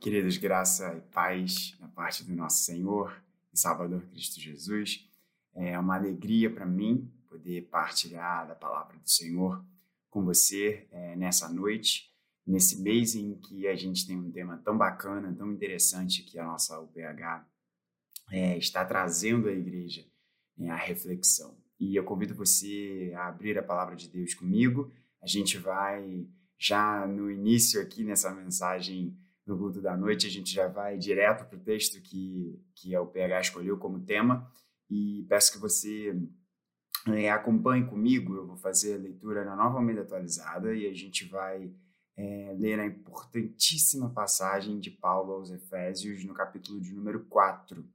Queridos, graça e paz da parte do nosso Senhor e Salvador Cristo Jesus. É uma alegria para mim poder partilhar da palavra do Senhor com você é, nessa noite, nesse mês em que a gente tem um tema tão bacana, tão interessante que a nossa UPH é, está trazendo à igreja é, a reflexão. E eu convido você a abrir a palavra de Deus comigo. A gente vai já no início aqui nessa mensagem no culto da noite, a gente já vai direto para o texto que, que o PH escolheu como tema e peço que você é, acompanhe comigo. Eu vou fazer a leitura na nova Almeida atualizada e a gente vai é, ler a importantíssima passagem de Paulo aos Efésios no capítulo de número 4.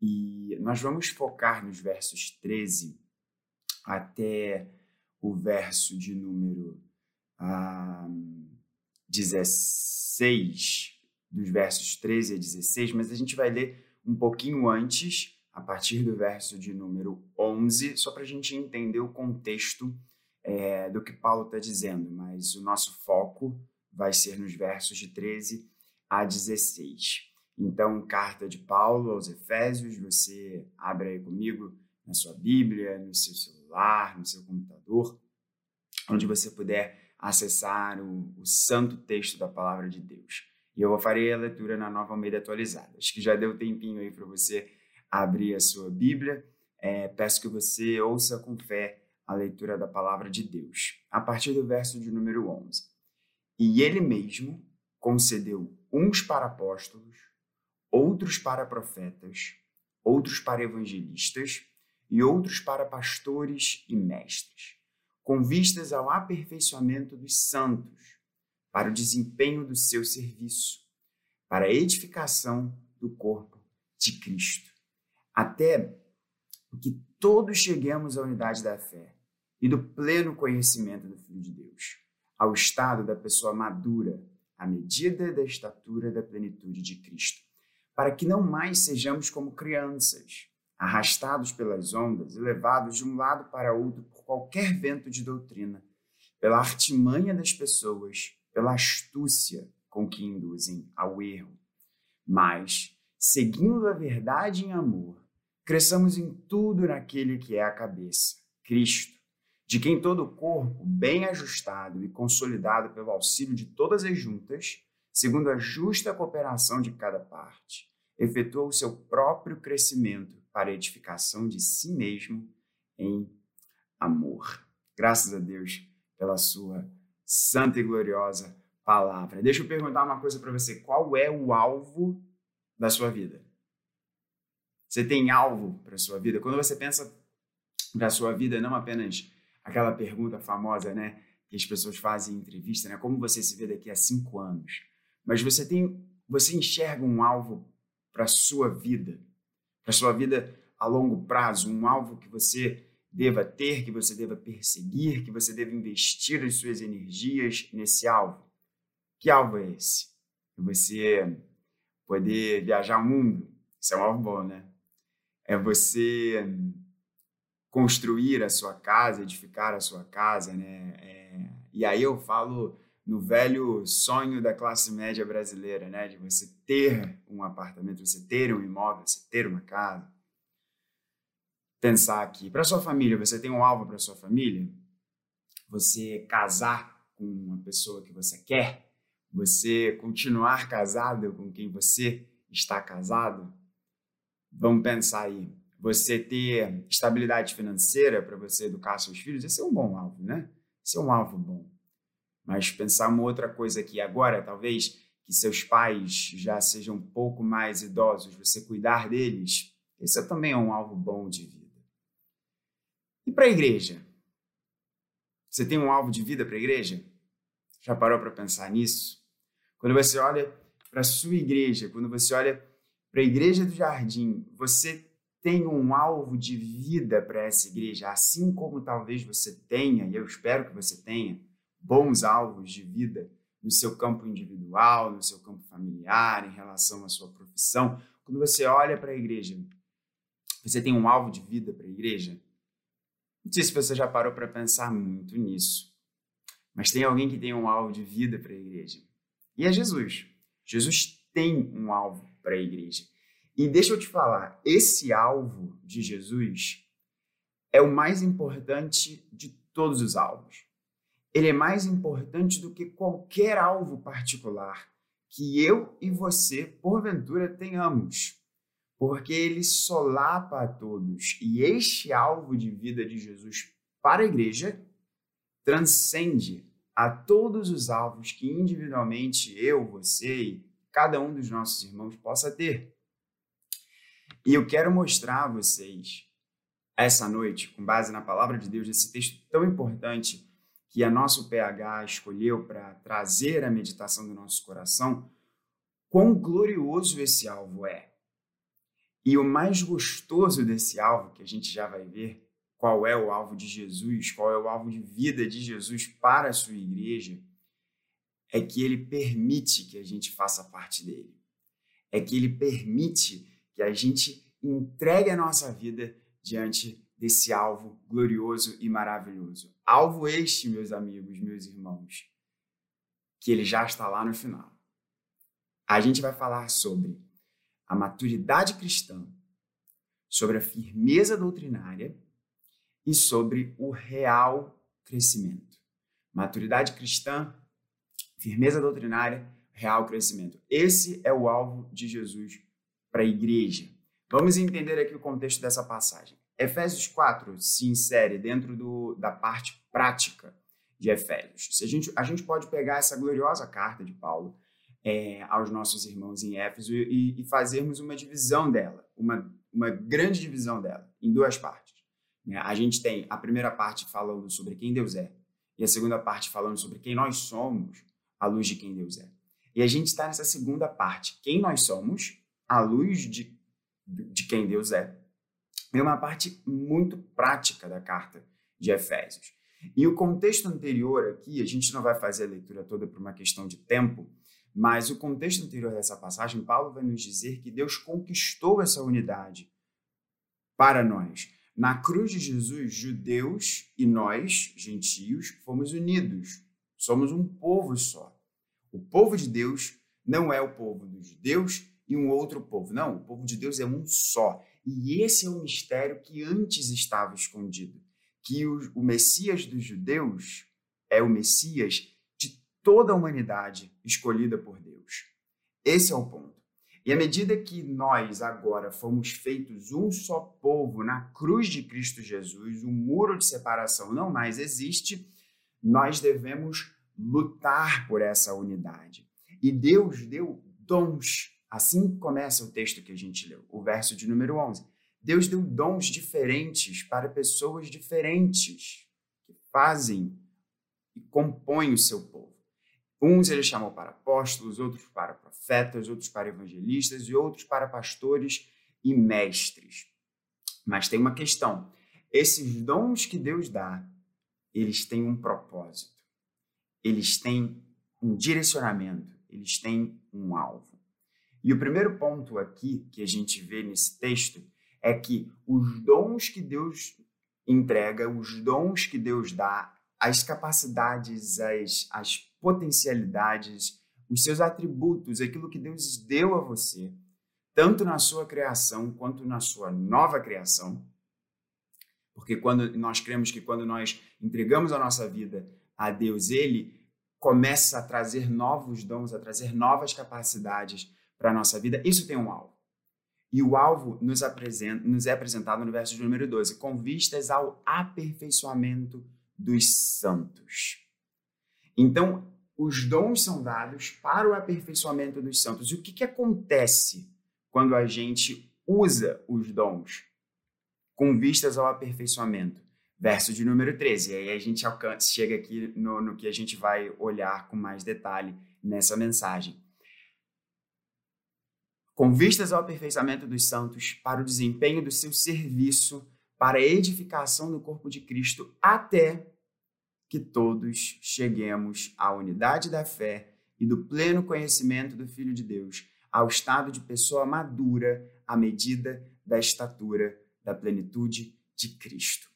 E nós vamos focar nos versos 13 até o verso de número ah, 16, dos versos 13 a 16, mas a gente vai ler um pouquinho antes, a partir do verso de número 11, só para a gente entender o contexto é, do que Paulo está dizendo, mas o nosso foco vai ser nos versos de 13 a 16. Então, carta de Paulo aos Efésios, você abre aí comigo na sua Bíblia, no seu celular, no seu computador, onde você puder acessar o, o santo texto da palavra de Deus. E eu farei a leitura na nova Almeida atualizada. Acho que já deu tempinho aí para você abrir a sua Bíblia. É, peço que você ouça com fé a leitura da palavra de Deus, a partir do verso de número 11. E ele mesmo concedeu uns para apóstolos, outros para profetas, outros para evangelistas e outros para pastores e mestres com vistas ao aperfeiçoamento dos santos, para o desempenho do seu serviço, para a edificação do corpo de Cristo, até que todos cheguemos à unidade da fé e do pleno conhecimento do Filho de Deus, ao estado da pessoa madura, à medida da estatura da plenitude de Cristo, para que não mais sejamos como crianças, arrastados pelas ondas e levados de um lado para outro por qualquer vento de doutrina, pela artimanha das pessoas, pela astúcia com que induzem ao erro. Mas, seguindo a verdade em amor, cresçamos em tudo naquele que é a cabeça, Cristo, de quem todo o corpo, bem ajustado e consolidado pelo auxílio de todas as juntas, segundo a justa cooperação de cada parte, efetua o seu próprio crescimento para a edificação de si mesmo em amor. Graças a Deus pela sua santa e gloriosa palavra. Deixa eu perguntar uma coisa para você: qual é o alvo da sua vida? Você tem alvo para sua vida? Quando você pensa da sua vida, não apenas aquela pergunta famosa, né, que as pessoas fazem em entrevista, né, como você se vê daqui a cinco anos? Mas você tem, você enxerga um alvo para sua vida, para sua vida a longo prazo, um alvo que você deva ter, que você deva perseguir, que você deva investir as suas energias nesse alvo. Que alvo é esse? Você poder viajar o mundo. Isso é um alvo bom, né? É você construir a sua casa, edificar a sua casa, né? É... e aí eu falo no velho sonho da classe média brasileira, né? De você ter um apartamento, você ter um imóvel, você ter uma casa. Pensar aqui, para sua família, você tem um alvo para sua família? Você casar com uma pessoa que você quer? Você continuar casado com quem você está casado? Vamos pensar aí. Você ter estabilidade financeira para você educar seus filhos, esse é um bom alvo, né? Esse é um alvo bom. Mas pensar uma outra coisa aqui agora, talvez que seus pais já sejam um pouco mais idosos, você cuidar deles, esse é também é um alvo bom de vida. E para a igreja? Você tem um alvo de vida para a igreja? Já parou para pensar nisso? Quando você olha para a sua igreja, quando você olha para a igreja do jardim, você tem um alvo de vida para essa igreja, assim como talvez você tenha, e eu espero que você tenha, bons alvos de vida no seu campo individual, no seu campo familiar, em relação à sua profissão. Quando você olha para a igreja, você tem um alvo de vida para a igreja? Não sei se você já parou para pensar muito nisso, mas tem alguém que tem um alvo de vida para a igreja. E é Jesus. Jesus tem um alvo para a igreja. E deixa eu te falar, esse alvo de Jesus é o mais importante de todos os alvos. Ele é mais importante do que qualquer alvo particular que eu e você, porventura, tenhamos, porque ele solapa a todos. E este alvo de vida de Jesus para a igreja transcende a todos os alvos que individualmente eu, você e cada um dos nossos irmãos possa ter. E eu quero mostrar a vocês essa noite, com base na palavra de Deus, esse texto tão importante que a nosso PH escolheu para trazer a meditação do nosso coração, quão glorioso esse alvo é. E o mais gostoso desse alvo, que a gente já vai ver, qual é o alvo de Jesus, qual é o alvo de vida de Jesus para a sua igreja, é que ele permite que a gente faça parte dele. É que ele permite que a gente entregue a nossa vida diante desse alvo glorioso e maravilhoso. Alvo este, meus amigos, meus irmãos, que ele já está lá no final. A gente vai falar sobre a maturidade cristã, sobre a firmeza doutrinária e sobre o real crescimento. Maturidade cristã, firmeza doutrinária, real crescimento. Esse é o alvo de Jesus para a igreja. Vamos entender aqui o contexto dessa passagem. Efésios 4 se insere dentro do, da parte prática de Efésios. Se a, gente, a gente pode pegar essa gloriosa carta de Paulo é, aos nossos irmãos em Éfeso e, e, fazermos uma divisão dela, uma, uma grande divisão dela, em duas partes. Né? A gente tem a primeira parte falando sobre quem Deus é e a segunda parte falando sobre quem nós somos à luz de quem Deus é. E a gente está nessa segunda parte, quem nós somos à luz de, de quem Deus é. É uma parte muito prática da carta de Efésios. E o contexto anterior aqui, a gente não vai fazer a leitura toda por uma questão de tempo, mas o contexto anterior dessa passagem, Paulo vai nos dizer que Deus conquistou essa unidade para nós. Na cruz de Jesus, judeus e nós, gentios, fomos unidos. Somos um povo só. O povo de Deus não é o povo dos judeus e um outro povo. Não, o povo de Deus é um só. E esse é o mistério que antes estava escondido. Que o, o Messias dos judeus é o Messias de toda a humanidade escolhida por Deus. Esse é o ponto. E à medida que nós agora fomos feitos um só povo na cruz de Cristo Jesus, o um muro de separação não mais existe, nós devemos lutar por essa unidade. E Deus deu dons. Assim começa o texto que a gente leu, o verso de número 11. Deus deu dons diferentes para pessoas diferentes que fazem e compõem o seu povo. Uns ele chamou para apóstolos, outros para profetas, outros para evangelistas e outros para pastores e mestres. Mas tem uma questão: esses dons que Deus dá, eles têm um propósito, eles têm um direcionamento, eles têm um alvo. E o primeiro ponto aqui que a gente vê nesse texto é que os dons que Deus entrega, os dons que Deus dá, as capacidades, as, as potencialidades, os seus atributos, aquilo que Deus deu a você, tanto na sua criação quanto na sua nova criação. Porque quando nós cremos que quando nós entregamos a nossa vida a Deus, ele começa a trazer novos dons, a trazer novas capacidades para a nossa vida. Isso tem um alvo. E o alvo nos, apresenta, nos é apresentado no verso de número 12, com vistas ao aperfeiçoamento dos santos. Então, os dons são dados para o aperfeiçoamento dos santos. E o que, que acontece quando a gente usa os dons com vistas ao aperfeiçoamento? Verso de número 13. E aí a gente alcança, chega aqui no, no que a gente vai olhar com mais detalhe nessa mensagem. Com vistas ao aperfeiçoamento dos santos, para o desempenho do seu serviço, para a edificação do corpo de Cristo, até que todos cheguemos à unidade da fé e do pleno conhecimento do Filho de Deus, ao estado de pessoa madura à medida da estatura da plenitude de Cristo.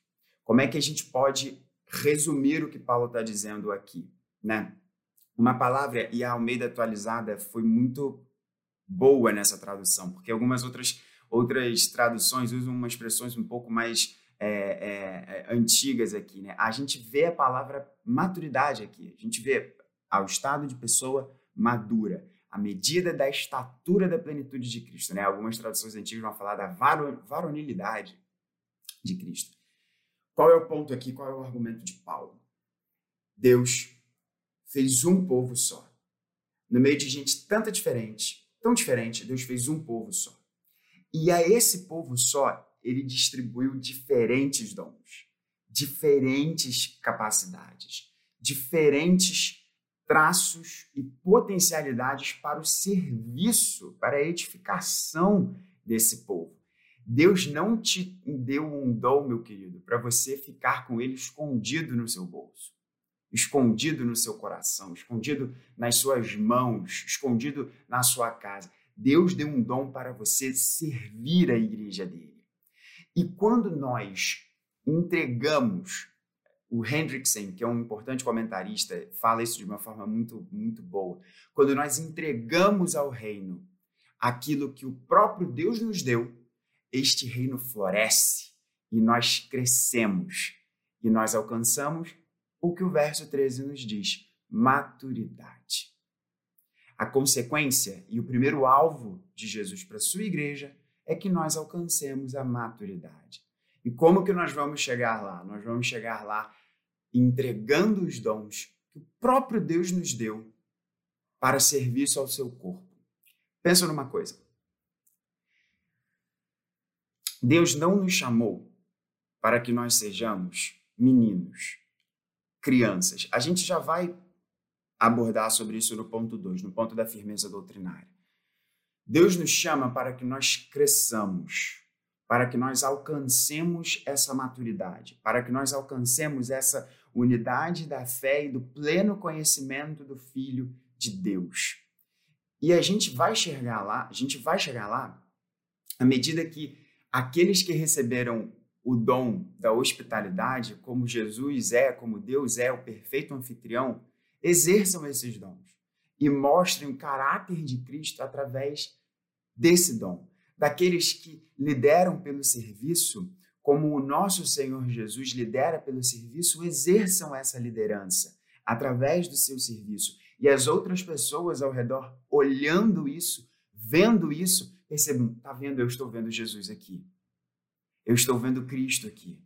Como é que a gente pode resumir o que Paulo está dizendo aqui, né? Uma palavra, e a Almeida atualizada foi muito boa nessa tradução, porque algumas outras, outras traduções usam umas expressões um pouco mais é, é, é, antigas aqui. Né? A gente vê a palavra maturidade aqui, a gente vê ao estado de pessoa madura, a medida da estatura da plenitude de Cristo. Né? Algumas traduções antigas vão falar da varonilidade de Cristo. Qual é o ponto aqui? Qual é o argumento de Paulo? Deus fez um povo só. No meio de gente tanta diferente, tão diferente, Deus fez um povo só. E a esse povo só, ele distribuiu diferentes dons, diferentes capacidades, diferentes traços e potencialidades para o serviço, para a edificação desse povo. Deus não te deu um dom, meu querido, para você ficar com ele escondido no seu bolso, escondido no seu coração, escondido nas suas mãos, escondido na sua casa. Deus deu um dom para você servir a igreja dele. E quando nós entregamos o Hendrickson, que é um importante comentarista, fala isso de uma forma muito, muito boa. Quando nós entregamos ao reino aquilo que o próprio Deus nos deu, este reino floresce e nós crescemos e nós alcançamos o que o verso 13 nos diz: maturidade. A consequência e o primeiro alvo de Jesus para sua igreja é que nós alcancemos a maturidade. E como que nós vamos chegar lá? Nós vamos chegar lá entregando os dons que o próprio Deus nos deu para serviço ao seu corpo. Pensa numa coisa. Deus não nos chamou para que nós sejamos meninos, crianças. A gente já vai abordar sobre isso no ponto 2, no ponto da firmeza doutrinária. Deus nos chama para que nós cresçamos, para que nós alcancemos essa maturidade, para que nós alcancemos essa unidade da fé e do pleno conhecimento do Filho de Deus. E a gente vai chegar lá, a gente vai chegar lá à medida que aqueles que receberam o dom da hospitalidade, como Jesus é, como Deus é, o perfeito anfitrião, exerçam esses dons e mostrem o caráter de Cristo através desse dom daqueles que lideram pelo serviço, como o nosso Senhor Jesus lidera pelo serviço, exerçam essa liderança através do seu serviço. E as outras pessoas ao redor, olhando isso, vendo isso, percebam: tá vendo? Eu estou vendo Jesus aqui. Eu estou vendo Cristo aqui.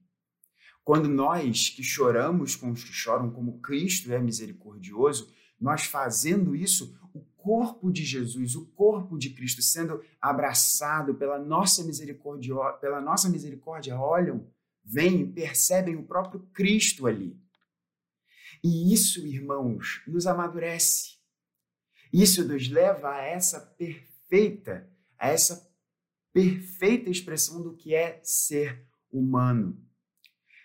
Quando nós que choramos com os que choram, como Cristo é misericordioso, nós fazendo isso, o corpo de Jesus, o corpo de Cristo sendo abraçado pela nossa misericórdia, pela nossa misericórdia, olham, veem, percebem o próprio Cristo ali. E isso, irmãos, nos amadurece. Isso nos leva a essa perfeita, a essa perfeita expressão do que é ser humano.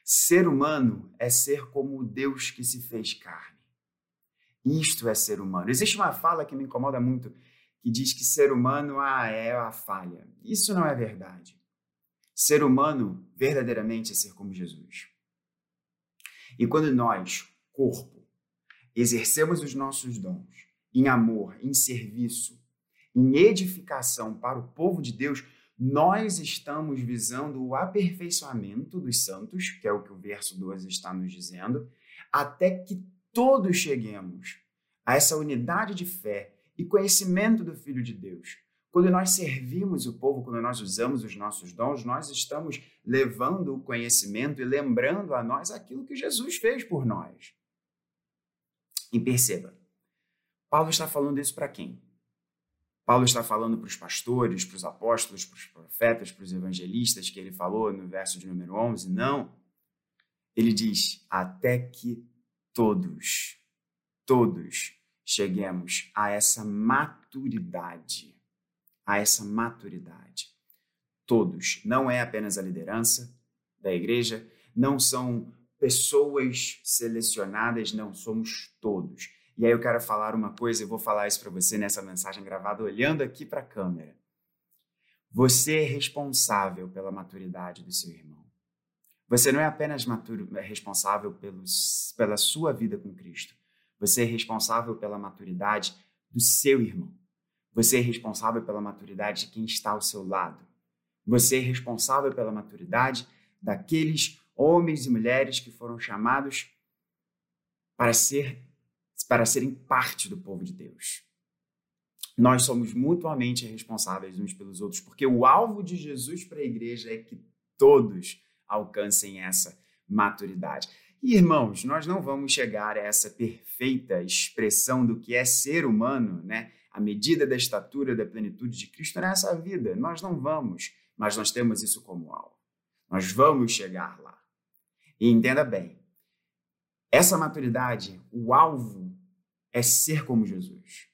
Ser humano é ser como o Deus que se fez carne. Isto é ser humano. Existe uma fala que me incomoda muito, que diz que ser humano ah, é a falha. Isso não é verdade. Ser humano verdadeiramente é ser como Jesus. E quando nós, corpo, exercemos os nossos dons em amor, em serviço, em edificação para o povo de Deus, nós estamos visando o aperfeiçoamento dos santos, que é o que o verso 12 está nos dizendo, até que todos cheguemos a essa unidade de fé e conhecimento do Filho de Deus. Quando nós servimos o povo, quando nós usamos os nossos dons, nós estamos levando o conhecimento e lembrando a nós aquilo que Jesus fez por nós. E perceba, Paulo está falando isso para quem? Paulo está falando para os pastores, para os apóstolos, para os profetas, para os evangelistas, que ele falou no verso de número 11? Não. Ele diz: até que todos, todos cheguemos a essa maturidade, a essa maturidade. Todos, não é apenas a liderança da igreja, não são pessoas selecionadas, não, somos todos. E aí eu quero falar uma coisa, eu vou falar isso para você nessa mensagem gravada olhando aqui para a câmera. Você é responsável pela maturidade do seu irmão. Você não é apenas maturo, é responsável pelos, pela sua vida com Cristo. Você é responsável pela maturidade do seu irmão. Você é responsável pela maturidade de quem está ao seu lado. Você é responsável pela maturidade daqueles homens e mulheres que foram chamados para ser para serem parte do povo de Deus. Nós somos mutuamente responsáveis uns pelos outros, porque o alvo de Jesus para a igreja é que todos alcancem essa maturidade. E, irmãos, nós não vamos chegar a essa perfeita expressão do que é ser humano, né? A medida da estatura da plenitude de Cristo nessa vida. Nós não vamos, mas nós temos isso como alvo. Nós vamos chegar lá. E entenda bem, essa maturidade, o alvo é ser como Jesus.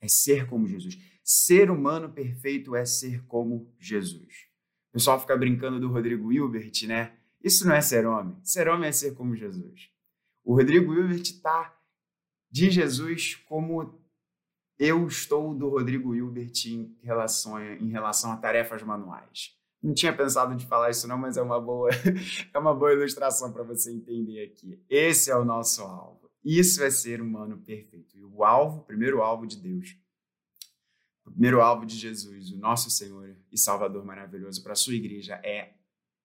É ser como Jesus. Ser humano perfeito é ser como Jesus. O pessoal fica brincando do Rodrigo Hilbert, né? Isso não é ser homem. Ser homem é ser como Jesus. O Rodrigo Hilbert está de Jesus como eu estou do Rodrigo Hilbert em relação, em relação a tarefas manuais. Não tinha pensado de falar isso não, mas é uma boa, é uma boa ilustração para você entender aqui. Esse é o nosso alvo. Isso é ser humano perfeito. E o alvo, o primeiro alvo de Deus, o primeiro alvo de Jesus, o nosso Senhor e Salvador maravilhoso para a sua igreja é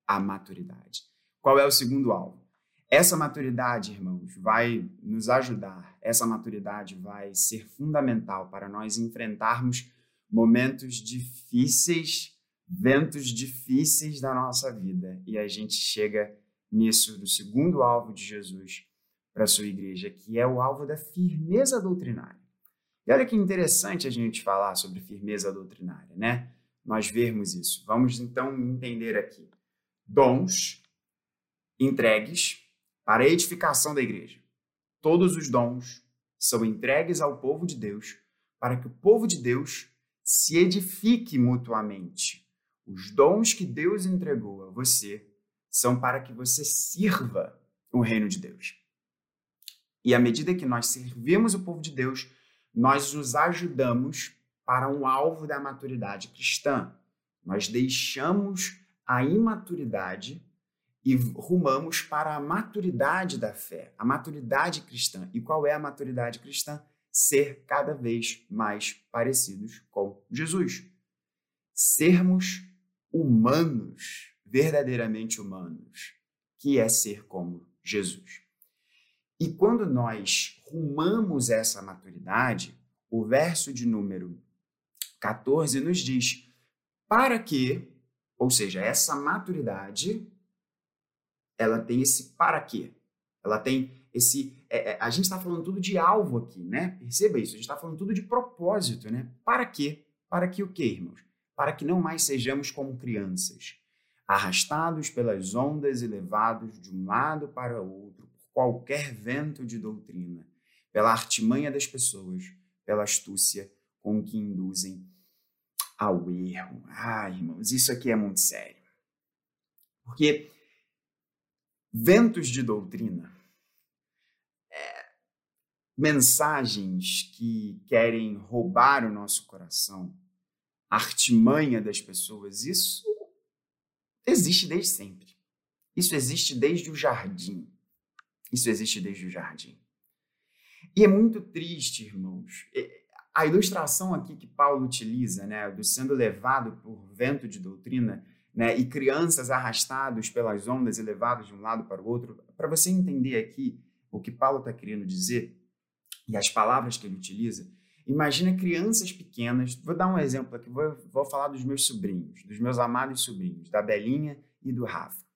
a maturidade. Qual é o segundo alvo? Essa maturidade, irmãos, vai nos ajudar, essa maturidade vai ser fundamental para nós enfrentarmos momentos difíceis, ventos difíceis da nossa vida. E a gente chega nisso do segundo alvo de Jesus para a sua igreja, que é o alvo da firmeza doutrinária. E olha que interessante a gente falar sobre firmeza doutrinária, né? Nós vermos isso. Vamos então entender aqui. Dons entregues para a edificação da igreja. Todos os dons são entregues ao povo de Deus para que o povo de Deus se edifique mutuamente. Os dons que Deus entregou a você são para que você sirva o reino de Deus. E à medida que nós servimos o povo de Deus, nós nos ajudamos para um alvo da maturidade cristã. Nós deixamos a imaturidade e rumamos para a maturidade da fé, a maturidade cristã. E qual é a maturidade cristã? Ser cada vez mais parecidos com Jesus. Sermos humanos, verdadeiramente humanos, que é ser como Jesus. E quando nós rumamos essa maturidade, o verso de número 14 nos diz: para que, ou seja, essa maturidade ela tem esse para quê. Ela tem esse. É, é, a gente está falando tudo de alvo aqui, né? Perceba isso. A gente está falando tudo de propósito, né? Para quê? Para que o quê, irmãos? Para que não mais sejamos como crianças, arrastados pelas ondas e levados de um lado para o outro qualquer vento de doutrina, pela artimanha das pessoas, pela astúcia com que induzem ao erro. Ah, irmãos, isso aqui é muito sério. Porque ventos de doutrina, é, mensagens que querem roubar o nosso coração, artimanha das pessoas, isso existe desde sempre. Isso existe desde o jardim. Isso existe desde o jardim. E é muito triste, irmãos. A ilustração aqui que Paulo utiliza, né, do sendo levado por vento de doutrina, né, e crianças arrastados pelas ondas e levados de um lado para o outro, para você entender aqui o que Paulo está querendo dizer e as palavras que ele utiliza, imagina crianças pequenas, vou dar um exemplo aqui, vou, vou falar dos meus sobrinhos, dos meus amados sobrinhos, da Belinha e do Rafa.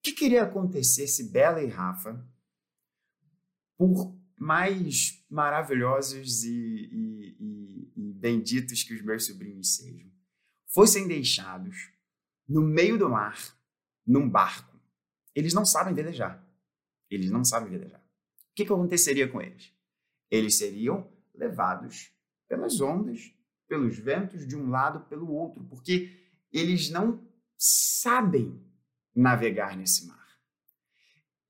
O que queria acontecer se Bela e Rafa, por mais maravilhosos e, e, e, e benditos que os meus sobrinhos sejam, fossem deixados no meio do mar, num barco. Eles não sabem velejar. Eles não sabem velejar. O que, que aconteceria com eles? Eles seriam levados pelas ondas, pelos ventos de um lado pelo outro, porque eles não sabem navegar nesse mar.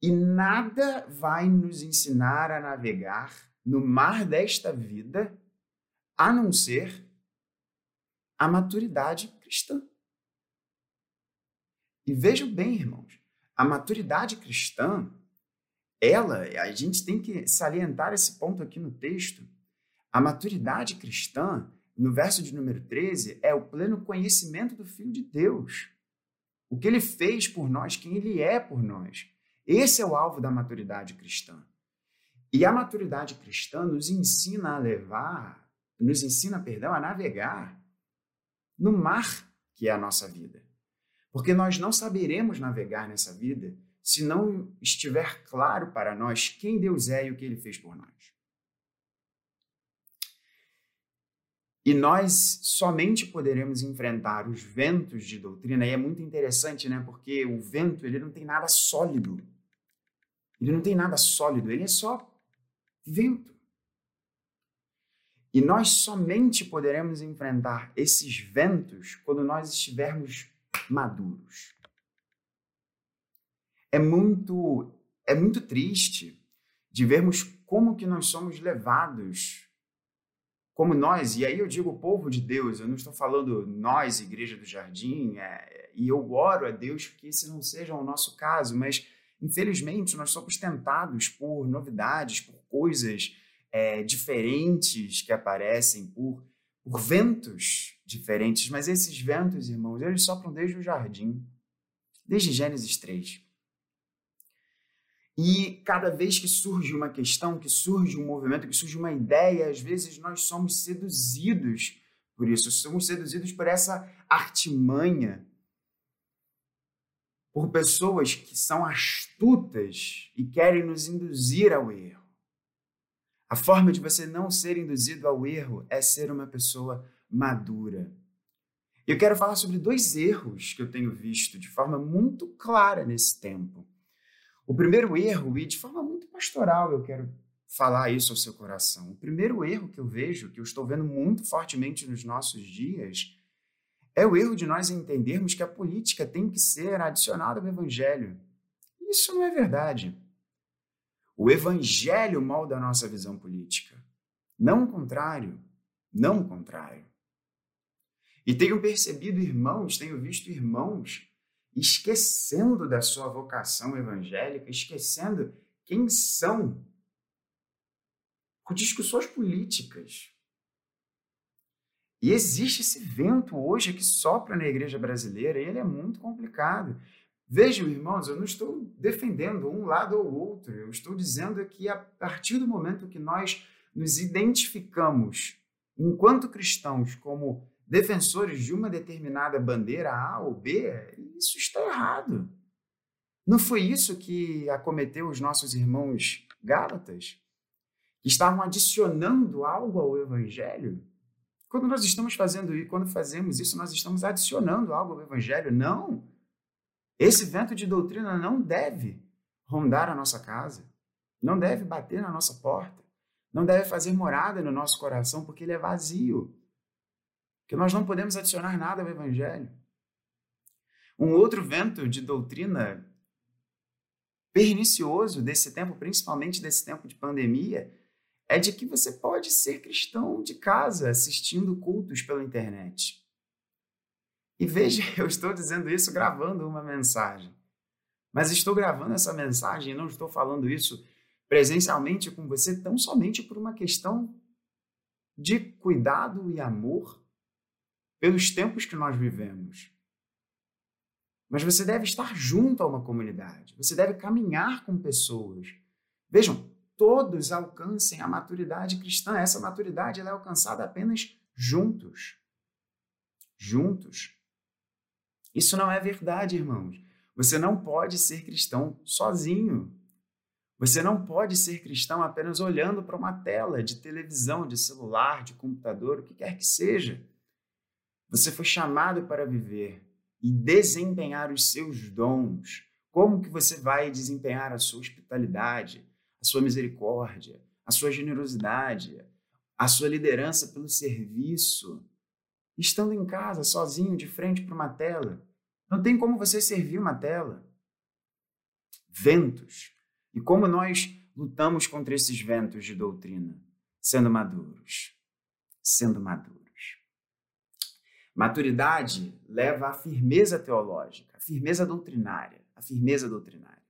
E nada vai nos ensinar a navegar no mar desta vida a não ser a maturidade cristã. E vejam bem, irmãos, a maturidade cristã, ela, a gente tem que salientar esse ponto aqui no texto. A maturidade cristã, no verso de número 13, é o pleno conhecimento do Filho de Deus. O que ele fez por nós, quem ele é por nós. Esse é o alvo da maturidade cristã. E a maturidade cristã nos ensina a levar, nos ensina, perdão, a navegar no mar que é a nossa vida. Porque nós não saberemos navegar nessa vida se não estiver claro para nós quem Deus é e o que ele fez por nós. E nós somente poderemos enfrentar os ventos de doutrina, e é muito interessante, né? Porque o vento, ele não tem nada sólido. Ele não tem nada sólido, ele é só vento. E nós somente poderemos enfrentar esses ventos quando nós estivermos maduros. É muito é muito triste de vermos como que nós somos levados como nós, e aí eu digo o povo de Deus, eu não estou falando nós, Igreja do Jardim, é, e eu oro a Deus que esse não seja o nosso caso, mas infelizmente nós somos tentados por novidades, por coisas é, diferentes que aparecem, por, por ventos diferentes, mas esses ventos, irmãos, eles sopram desde o jardim, desde Gênesis 3. E cada vez que surge uma questão, que surge um movimento, que surge uma ideia, às vezes nós somos seduzidos por isso, somos seduzidos por essa artimanha, por pessoas que são astutas e querem nos induzir ao erro. A forma de você não ser induzido ao erro é ser uma pessoa madura. Eu quero falar sobre dois erros que eu tenho visto de forma muito clara nesse tempo. O primeiro erro, e de forma muito pastoral eu quero falar isso ao seu coração. O primeiro erro que eu vejo, que eu estou vendo muito fortemente nos nossos dias, é o erro de nós entendermos que a política tem que ser adicionada ao evangelho. Isso não é verdade. O evangelho molda a nossa visão política, não o contrário, não o contrário. E tenho percebido irmãos, tenho visto irmãos esquecendo da sua vocação evangélica, esquecendo quem são, com discussões políticas. E existe esse vento hoje que sopra na igreja brasileira e ele é muito complicado. Vejam, irmãos, eu não estou defendendo um lado ou outro, eu estou dizendo que a partir do momento que nós nos identificamos enquanto cristãos como defensores de uma determinada bandeira A ou B, isso está errado. Não foi isso que acometeu os nossos irmãos Gálatas? Que estavam adicionando algo ao Evangelho? Quando nós estamos fazendo isso, quando fazemos isso, nós estamos adicionando algo ao Evangelho? Não. Esse vento de doutrina não deve rondar a nossa casa, não deve bater na nossa porta, não deve fazer morada no nosso coração, porque ele é vazio que nós não podemos adicionar nada ao Evangelho. Um outro vento de doutrina pernicioso desse tempo, principalmente desse tempo de pandemia, é de que você pode ser cristão de casa, assistindo cultos pela internet. E veja, eu estou dizendo isso gravando uma mensagem. Mas estou gravando essa mensagem e não estou falando isso presencialmente com você tão somente por uma questão de cuidado e amor pelos tempos que nós vivemos. Mas você deve estar junto a uma comunidade, você deve caminhar com pessoas. Vejam, todos alcancem a maturidade cristã. Essa maturidade é alcançada apenas juntos. Juntos. Isso não é verdade, irmãos. Você não pode ser cristão sozinho. Você não pode ser cristão apenas olhando para uma tela de televisão, de celular, de computador, o que quer que seja. Você foi chamado para viver e desempenhar os seus dons. Como que você vai desempenhar a sua hospitalidade, a sua misericórdia, a sua generosidade, a sua liderança pelo serviço, estando em casa, sozinho, de frente para uma tela? Não tem como você servir uma tela. Ventos. E como nós lutamos contra esses ventos de doutrina? Sendo maduros. Sendo maduros. Maturidade leva à firmeza teológica, à firmeza doutrinária, à firmeza doutrinária.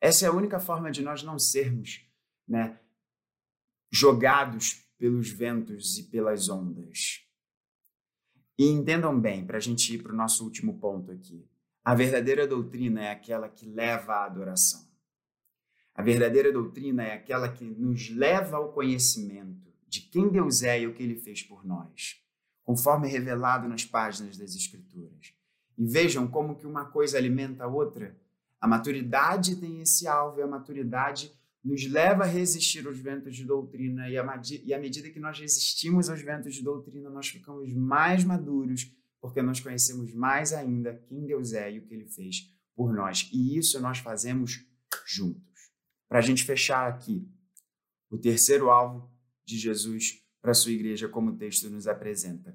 Essa é a única forma de nós não sermos né, jogados pelos ventos e pelas ondas. E entendam bem, para a gente ir para o nosso último ponto aqui. A verdadeira doutrina é aquela que leva à adoração. A verdadeira doutrina é aquela que nos leva ao conhecimento de quem Deus é e o que ele fez por nós, conforme revelado nas páginas das Escrituras. E vejam como que uma coisa alimenta a outra. A maturidade tem esse alvo e a maturidade nos leva a resistir aos ventos de doutrina e, à medida que nós resistimos aos ventos de doutrina, nós ficamos mais maduros, porque nós conhecemos mais ainda quem Deus é e o que Ele fez por nós. E isso nós fazemos juntos. Para a gente fechar aqui, o terceiro alvo de Jesus para sua igreja, como o texto nos apresenta.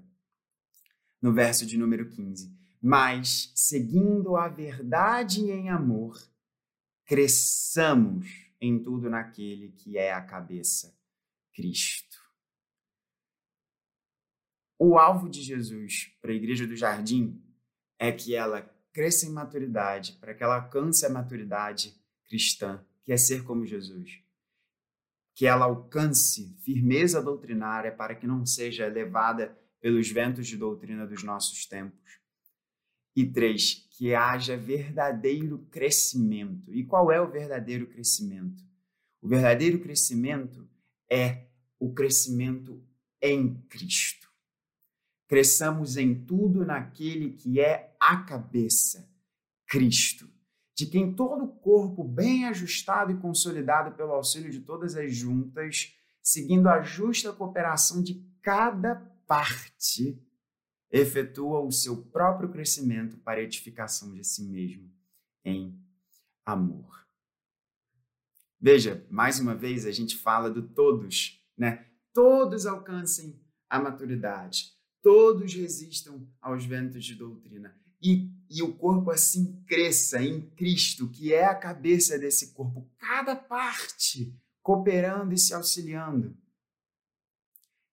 No verso de número 15. Mas, seguindo a verdade em amor, cresçamos em tudo naquele que é a cabeça, Cristo. O alvo de Jesus para a Igreja do Jardim é que ela cresça em maturidade, para que ela alcance a maturidade cristã, que é ser como Jesus. Que ela alcance firmeza doutrinária para que não seja levada pelos ventos de doutrina dos nossos tempos. E três, que haja verdadeiro crescimento. E qual é o verdadeiro crescimento? O verdadeiro crescimento é o crescimento em Cristo. Cresçamos em tudo naquele que é a cabeça, Cristo, de quem todo o corpo, bem ajustado e consolidado pelo auxílio de todas as juntas, seguindo a justa cooperação de cada parte, efetua o seu próprio crescimento para edificação de si mesmo em amor. Veja, mais uma vez a gente fala do todos, né? Todos alcancem a maturidade, todos resistam aos ventos de doutrina e, e o corpo assim cresça em Cristo, que é a cabeça desse corpo, cada parte cooperando e se auxiliando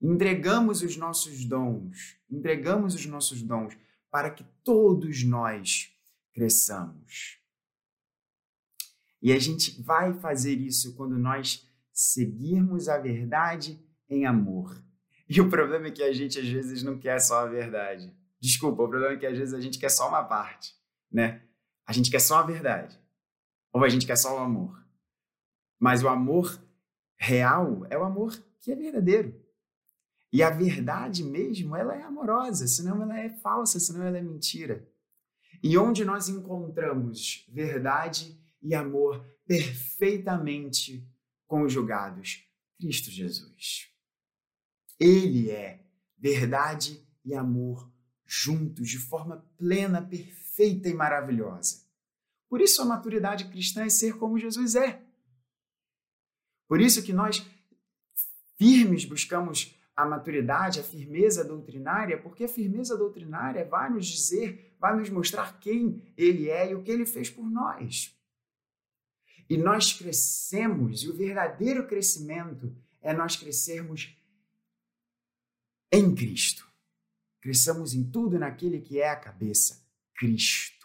entregamos os nossos dons, entregamos os nossos dons para que todos nós cresçamos. E a gente vai fazer isso quando nós seguirmos a verdade em amor. E o problema é que a gente às vezes não quer só a verdade. Desculpa, o problema é que às vezes a gente quer só uma parte, né? A gente quer só a verdade. Ou a gente quer só o amor. Mas o amor real é o amor que é verdadeiro. E a verdade mesmo, ela é amorosa, senão ela é falsa, senão ela é mentira. E onde nós encontramos verdade e amor perfeitamente conjugados? Cristo Jesus. Ele é verdade e amor juntos, de forma plena, perfeita e maravilhosa. Por isso a maturidade cristã é ser como Jesus é. Por isso que nós firmes buscamos a maturidade, a firmeza doutrinária, porque a firmeza doutrinária vai nos dizer, vai nos mostrar quem Ele é e o que Ele fez por nós. E nós crescemos, e o verdadeiro crescimento é nós crescermos em Cristo. Cresçamos em tudo naquele que é a cabeça, Cristo.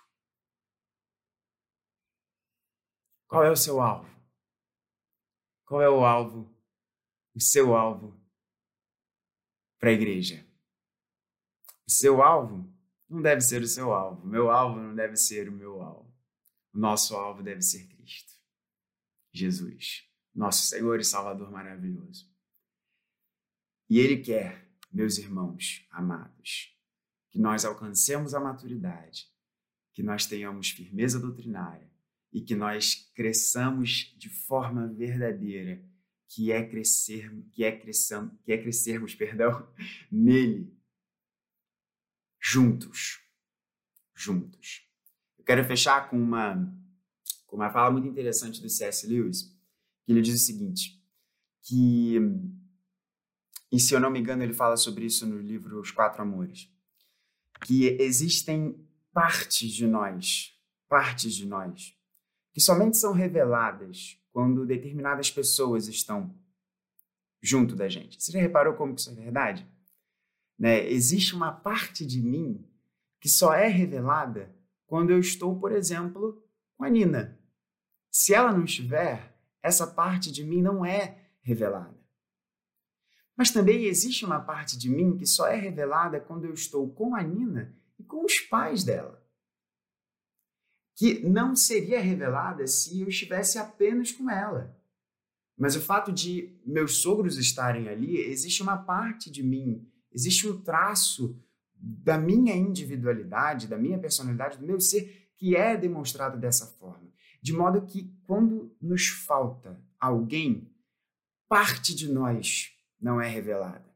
Qual é o seu alvo? Qual é o alvo? O seu alvo para a igreja. O seu alvo não deve ser o seu alvo. O meu alvo não deve ser o meu alvo. O nosso alvo deve ser Cristo. Jesus, nosso Senhor e Salvador maravilhoso. E Ele quer, meus irmãos amados, que nós alcancemos a maturidade, que nós tenhamos firmeza doutrinária e que nós cresçamos de forma verdadeira que é crescer, que é cresçam, que é crescermos, perdão, nele juntos, juntos. Eu quero fechar com uma com uma fala muito interessante do C.S. Lewis, que ele diz o seguinte, que e se eu não me engano ele fala sobre isso no livro Os Quatro Amores, que existem partes de nós, partes de nós que somente são reveladas quando determinadas pessoas estão junto da gente. Você já reparou como isso é verdade? Né? Existe uma parte de mim que só é revelada quando eu estou, por exemplo, com a Nina. Se ela não estiver, essa parte de mim não é revelada. Mas também existe uma parte de mim que só é revelada quando eu estou com a Nina e com os pais dela. Que não seria revelada se eu estivesse apenas com ela. Mas o fato de meus sogros estarem ali, existe uma parte de mim, existe um traço da minha individualidade, da minha personalidade, do meu ser, que é demonstrado dessa forma. De modo que, quando nos falta alguém, parte de nós não é revelada.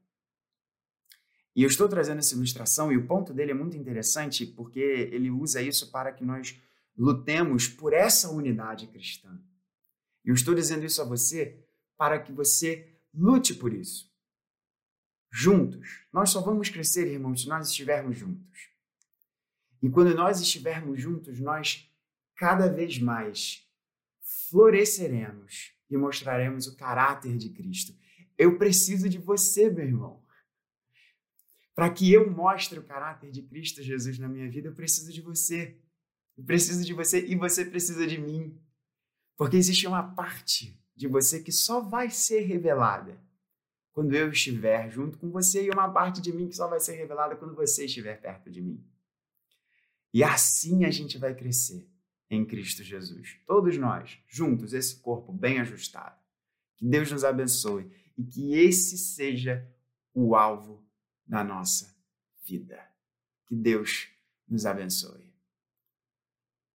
E eu estou trazendo essa ilustração, e o ponto dele é muito interessante, porque ele usa isso para que nós lutemos por essa unidade cristã. Eu estou dizendo isso a você para que você lute por isso. Juntos. Nós só vamos crescer, irmãos, se nós estivermos juntos. E quando nós estivermos juntos, nós cada vez mais floresceremos e mostraremos o caráter de Cristo. Eu preciso de você, meu irmão. Para que eu mostre o caráter de Cristo Jesus na minha vida, eu preciso de você. Eu preciso de você e você precisa de mim. Porque existe uma parte de você que só vai ser revelada quando eu estiver junto com você e uma parte de mim que só vai ser revelada quando você estiver perto de mim. E assim a gente vai crescer em Cristo Jesus. Todos nós, juntos, esse corpo bem ajustado. Que Deus nos abençoe e que esse seja o alvo da nossa vida. Que Deus nos abençoe.